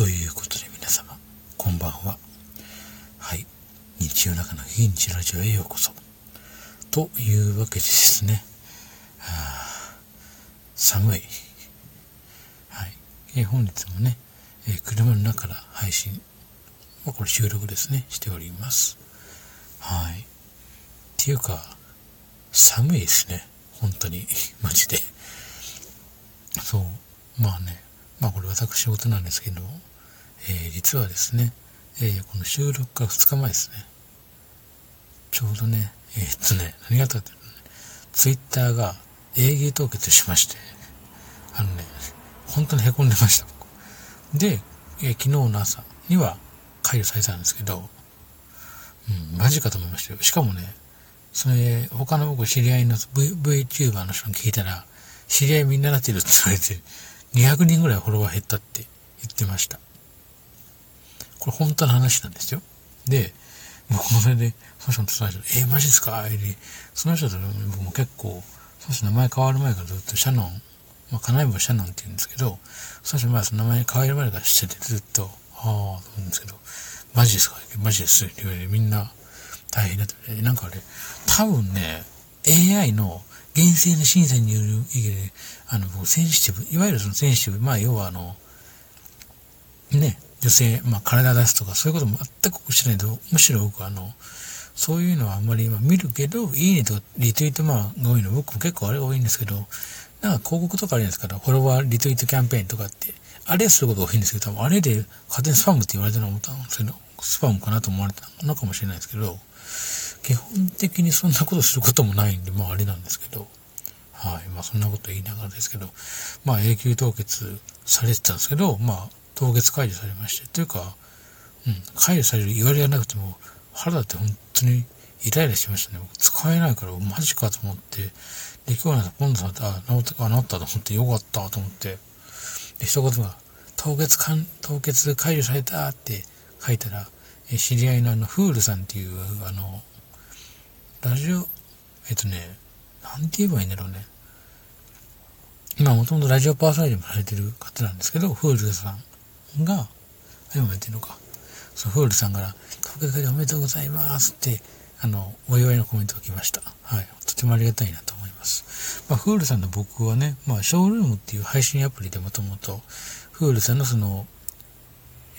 ということで皆様、こんばんは。はい。日曜中の非日ラジオへようこそ。というわけでですね、はあ、寒い。はい。え本日もね、え車の中から配信、まあ、これ収録ですね、しております。はい。っていうか、寒いですね。本当に、マジで。そう。まあね、まあこれ私事なんですけど、えー、実はですね、えー、この収録から2日前ですね。ちょうどね、えー、っとね、何があったかっていうとね、ツイッターが営業凍結しまして、あのね、本当に凹んでました、で、えー、昨日の朝には解除されたんですけど、うん、マジかと思いましたよ。しかもね、それ、他の僕知り合いの v VTuber の人に聞いたら、知り合いみんななってるって言われて、200人ぐらいフォロワー減ったって言ってました。これ本当の話なんですよ。で、僕もそれで、その人と伝えて、えー、マジですか？その人と僕も結構、その人名前変わる前からずっとシャノン、まあ、金井坊シャノンって言うんですけど、その人前その名前変わる前からしててずっと、ああ、と思うんですけど、マジですか？マジですって言われて、みんな大変だった。なんかあれ、多分ね、AI の厳正な審査による意見で、あの、センシティブ、いわゆるそのセンシティブ、まあ、要はあの、ね、女性、まあ、体出すとか、そういうことも全くしないと、むしろ僕はあの、そういうのはあんまり、まあ、見るけど、いいねとかリツイート、まあ、が多いの、僕も結構あれが多いんですけど、なんか広告とかあるじゃないですか、フォロワーリツイートキャンペーンとかって、あれすることが多いんですけど、多分あれで勝手にスパムって言われたの思ったんですけど、スパムかなと思われたのかもしれないですけど、基本的にそんなことすることもないんで、まああれなんですけど、はい。まあそんなこと言いながらですけど、まあ永久凍結されてたんですけど、まあ凍結解除されまして、というか、うん、解除される言われがなくても、腹だって本当にイライラしましたね。使えないから、マジかと思って、で、今日なん今度さんあ、治った、治ったと思って、よかったと思って、で、一言が、凍結かん、凍結解除されたって書いたら、え知り合いのあの、フールさんっていう、あの、ラジオ、えっとね、なんて言えばいいんだろうね。今、もともとラジオパーソナリティもされてる方なんですけど、フールさんが、今もやってるのか。そのフールさんから、東京会おめでとうございますって、あの、お祝いのコメントが来ました。はい。とてもありがたいなと思います。まあ、フールさんの僕はね、まあ、ショールームっていう配信アプリでもともと、フールさんのその、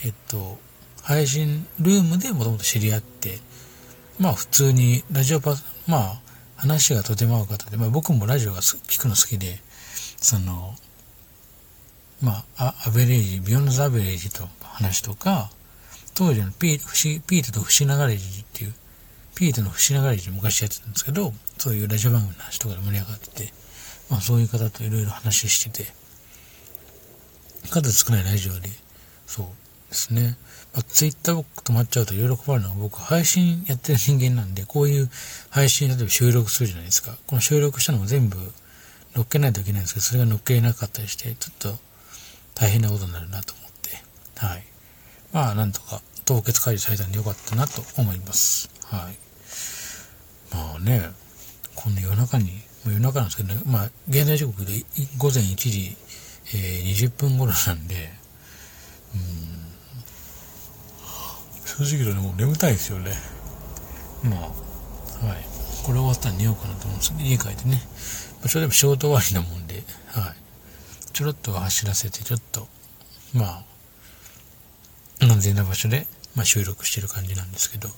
えっと、配信ルームでもともと知り合って、まあ普通にラジオパまあ話がとても合う方で、まあ僕もラジオが聞くの好きで、その、まあ、アベレージ、ビヨンドザアベレージと話とか、当時のピーピートと不思議なガレージっていう、ピートの不思議なガレージ昔やってたんですけど、そういうラジオ番組の話とかで盛り上がってて、まあそういう方といろいろ話してて、数少ないラジオで、そうですね。まあ、ツイッター僕止まっちゃうといろいろ困るのは僕配信やってる人間なんで、こういう配信例えば収録するじゃないですか。この収録したのも全部乗っけないといけないんですけど、それが乗っけなかったりして、ちょっと大変なことになるなと思って、はい。まあ、なんとか凍結解除されたんでよかったなと思います。はい。まあね、こんな夜中に、もう夜中なんですけどね、まあ、現在時刻で午前1時、えー、20分頃なんで、うん正直言うとね、もう眠たいですよね。まあ、はい。これ終わったら寝ようかなと思うんですけど、家帰ってね。まあ、それでも仕事終わりなもんで、はい。ちょろっと走らせて、ちょっと、まあ、安全な場所で、まあ、収録してる感じなんですけど、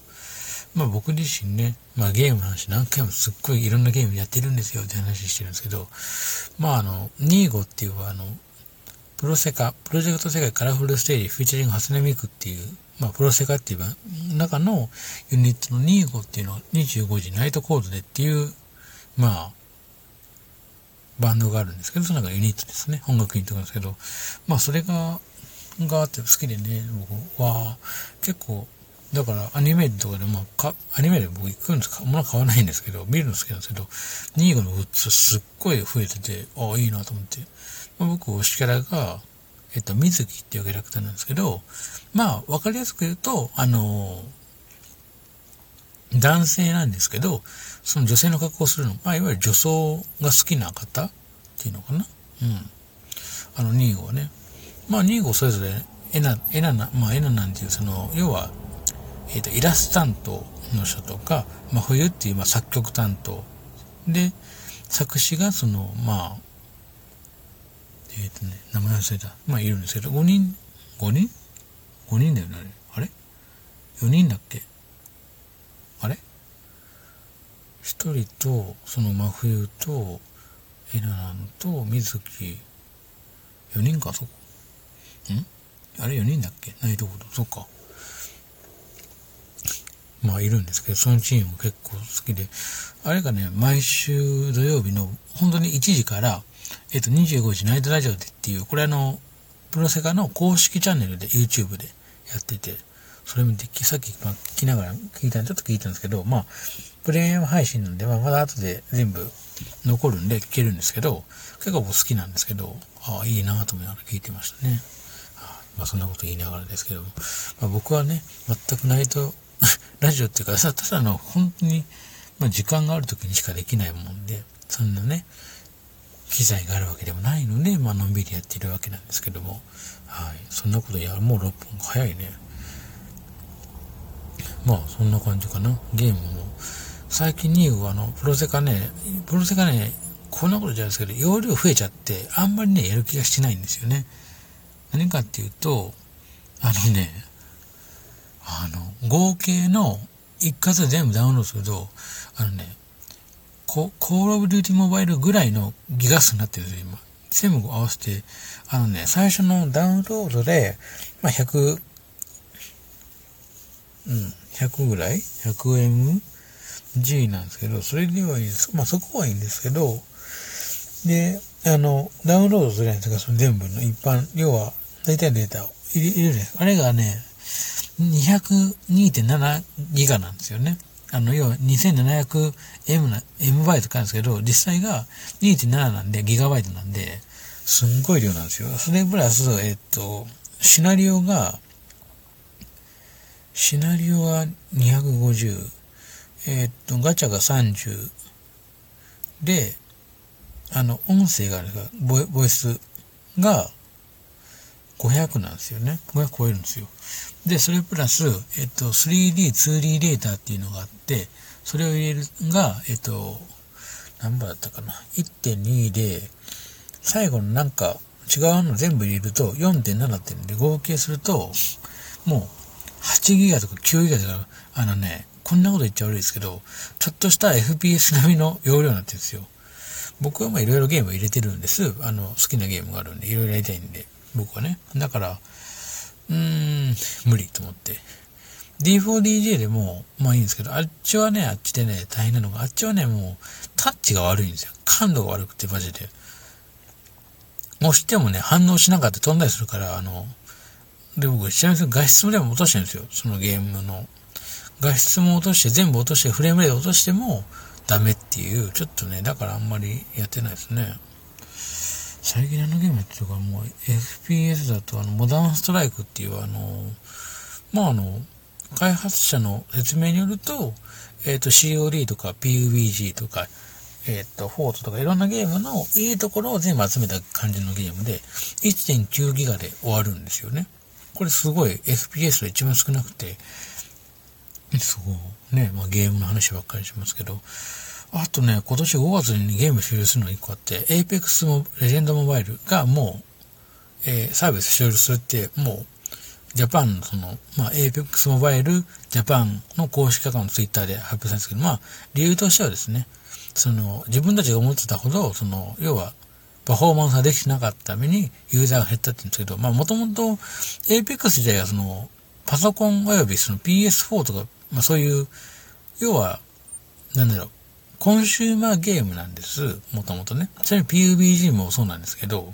まあ僕自身ね、まあゲームの話何回もすっごいいろんなゲームやってるんですよって話してるんですけど、まああの、ニーゴっていうあの、プロセカ、プロジェクト世界カラフルステージフィーチャリングハスネミクっていうまあ、プロセカっていう中のユニットの25っていうのは25時ナイトコードでっていう、まあ、バンドがあるんですけど、その中ユニットですね。音楽ユニットなんですけど、まあ、それが、があって好きでね、僕は、結構、だからアニメとかでも、かアニメで僕行くんですか、物買わないんですけど、見るの好きなんですけど、ニーゴのグッズすっごい増えてて、ああ、いいなと思って。まあ、僕、推しキャラが、えっと、水木っていうキャラクターなんですけど、まあ、わかりやすく言うと、あの、男性なんですけど、その女性の格好をするの、まあ、いわゆる女装が好きな方っていうのかな。うん。あの、2号ね。まあ、2号それぞれ、エナ、エナな、まあ、エナなんていう、その、要は、えっ、ー、と、イラスト担当の人とか、まあ、冬っていう、まあ、作曲担当。で、作詞が、その、まあ、えっ、ー、とね、名前忘れた。まあ、いるんですけど、5人、5人 ?5 人だよね、あれ ?4 人だっけ？あれ？一人と、その真冬と、エナナンと、水木、4人か、そこ。ん？あれ4人だっけ？ナイトフード。そっか。まあ、いるんですけど、そのチーム結構好きで、あれがね、毎週土曜日の、本当に1時から、えっ、と、25時ナイトラジオでっていう、これあの、プロセカの公式チャンネルで YouTube でやってて、それもでき、さっき、まあ、聞きながら聞いた、ちょっと聞いたんですけど、まあ、プレミアム配信なんで、まあ、まだ後で全部残るんで聞けるんですけど、結構好きなんですけど、ああ、いいなと思いながら聞いてましたね。まあ、そんなこと言いながらですけども、まあ、僕はね、全くナイトラジオっていうか、さ、ただの本当に、まあ、時間がある時にしかできないもんで、そんなね、機材があるわけでもないので、まあのんびりやっているわけなんですけども、はい。そんなことやる、もう6分早いね。まあ、そんな感じかな。ゲームも。最近ニーグはあの、プロセカね、プロセカね、こんなことじゃないですけど、容量増えちゃって、あんまりね、やる気がしないんですよね。何かっていうと、あのね、あの、合計の一括で全部ダウンロードすると、あのね、コールオブデューティモバイルぐらいのギガ数になってるんですよ、今。全部合わせて、あのね、最初のダウンロードで、まあ、100、うん、100ぐらい ?100mg なんですけど、それではいいです。まあ、そこはいいんですけど、で、あの、ダウンロードするじゃないですか、その全部の一般、要は、大体データを入れ入れるんです。あれがね、202.7ギガなんですよね。あの、要は 2700M な、M バイトかんですけど、実際が2.7なんで、ギガバイトなんで、すんごい量なんですよ。それプラス、えっと、シナリオが、シナリオは250、えっと、ガチャが30、で、あの、音声があるボボイスが500なんですよね。500超えるんですよ。で、それプラス、えっと、3D、2D データっていうのがあって、それを入れるが、えっと、何番だったかな。1.2で、最後のなんか違うの全部入れると4.7ってんで合計すると、もう8ギガとか9ギガとか、あのね、こんなこと言っちゃ悪いですけど、ちょっとした FPS 並みの容量になってるんですよ。僕はまあいろいろゲーム入れてるんです。あの、好きなゲームがあるんで、いろいろやりたいんで、僕はね。だから、うーん、無理と思って。D4DJ でも、まあいいんですけど、あっちはね、あっちでね、大変なのが、あっちはね、もう、タッチが悪いんですよ。感度が悪くて、マジで。押してもね、反応しなかった飛んだりするから、あの、で、僕、ちなみに画質もでも落としてるんですよ。そのゲームの。画質も落として、全部落として、フレームレート落としてもダメっていう、ちょっとね、だからあんまりやってないですね。最近あのゲームっていうかもう FPS だとあのモダンストライクっていうあの、まああの、開発者の説明によると、えっ、ー、と COD とか PUBG とか、えっ、ー、と、フォートとかいろんなゲームのいいところを全部集めた感じのゲームで、1.9ギガで終わるんですよね。これすごい FPS が一番少なくて、すごい。ね、まあゲームの話ばっかりしますけど、あとね、今年5月にゲーム終了するのが1個あって、Apex もレジェンドモバイルがもう、えー、サービス終了するって、もう、ジャパンのその、まあ、Apex モバイルジャパンの公式アカウントツイッターで発表されたんですけど、まあ、理由としてはですね、その、自分たちが思ってたほど、その、要は、パフォーマンスができてなかったためにユーザーが減ったって言うんですけど、まあ、もともと Apex 自体がその、パソコン及びその PS4 とか、まあ、そういう、要は、なんだろう、コンシューマーゲームなんです。もともとね。ちなみに PUBG もそうなんですけど、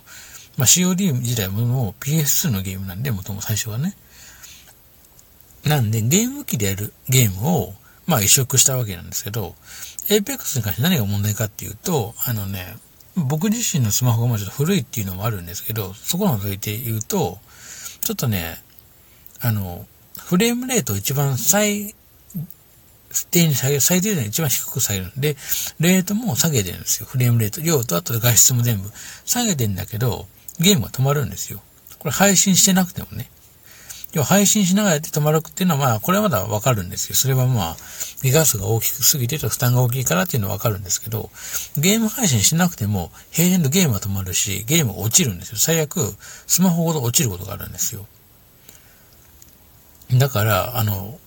まあ、COD 自体も PS2 のゲームなんで、もとも最初はね。なんで、ゲーム機でやるゲームを、まあ移植したわけなんですけど、Apex に関して何が問題かっていうと、あのね、僕自身のスマホがもうちょっと古いっていうのもあるんですけど、そこを除いて言うと、ちょっとね、あの、フレームレート一番最低に下げ、最低限一番低く下げるんで、レートも下げてるんですよ。フレームレート。量とあと画質も全部下げてんだけど、ゲームが止まるんですよ。これ配信してなくてもね。要は配信しながらやって止まるっていうのは、まあ、これはまだわかるんですよ。それはまあ、ギガ数が大きくすぎてと負担が大きいからっていうのはわかるんですけど、ゲーム配信しなくても、平然とゲームは止まるし、ゲーム落ちるんですよ。最悪、スマホごと落ちることがあるんですよ。だから、あの、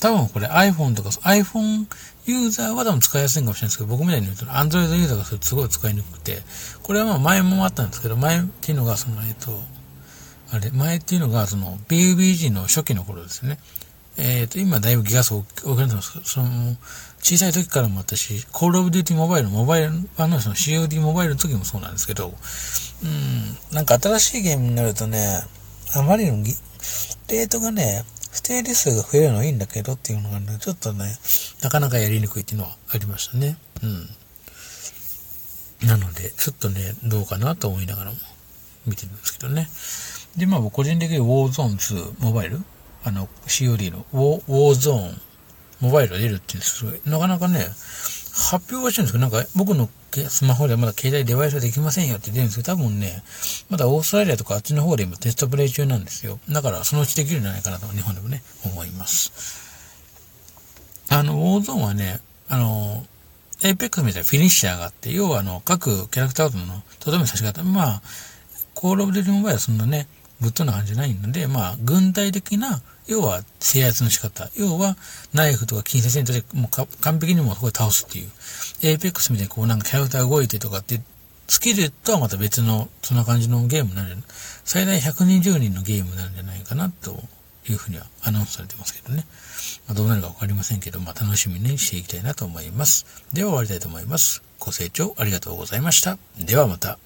多分これ iPhone とか、iPhone ユーザーは多分使いやすいかもしれないですけど、僕みたいに言うと Android ユーザーがすごい使いにくくて、これはまあ前もあったんですけど、前っていうのがその、えっと、あれ、前っていうのがその PUBG の初期の頃ですね。えっ、ー、と、今だいぶギガ数多くなってますけど、その、小さい時からも私、コールオブデューティモバイル、モバイル版のその COD モバイルの時もそうなんですけど、うん、なんか新しいゲームになるとね、あまりのレートがね、不定理数が増えるのはいいんだけどっていうのがね、ちょっとね、なかなかやりにくいっていうのはありましたね。うん。なので、ちょっとね、どうかなと思いながらも見てるんですけどね。で、まあ、個人的に Warzone2 モバイル？あの、COD の Warzone モバイルが出るっていうんですけど、なかなかね、発表はしてるんですけど、なんか僕のスマホではまだ携帯デバイスはできませんよって出るんですけど、多分ね、まだオーストラリアとかあっちの方で今テストプレイ中なんですよ。だからそのうちできるんじゃないかなと日本でもね、思います。あの、ウォーゾーンはね、あの、エイペックスみたいなフィニッシャーがあって、要はあの、各キャラクターとのとどめさし方、まあ、コールオブデューティモバイルはそんなね、ぶっとな感じじゃないので、まあ、軍隊的な要は制圧の仕方。要はナイフとか近接戦闘でもう完璧にもそこで倒すっていう。エーペックスみたいにこうなんかキャラクター動いてとかって、スキルとはまた別のそんな感じのゲームになる。最大120人のゲームなんじゃないかなというふうにはアナウンスされてますけどね。まあ、どうなるかわかりませんけど、まあ、楽しみにしていきたいなと思います。では終わりたいと思います。ご清聴ありがとうございました。ではまた。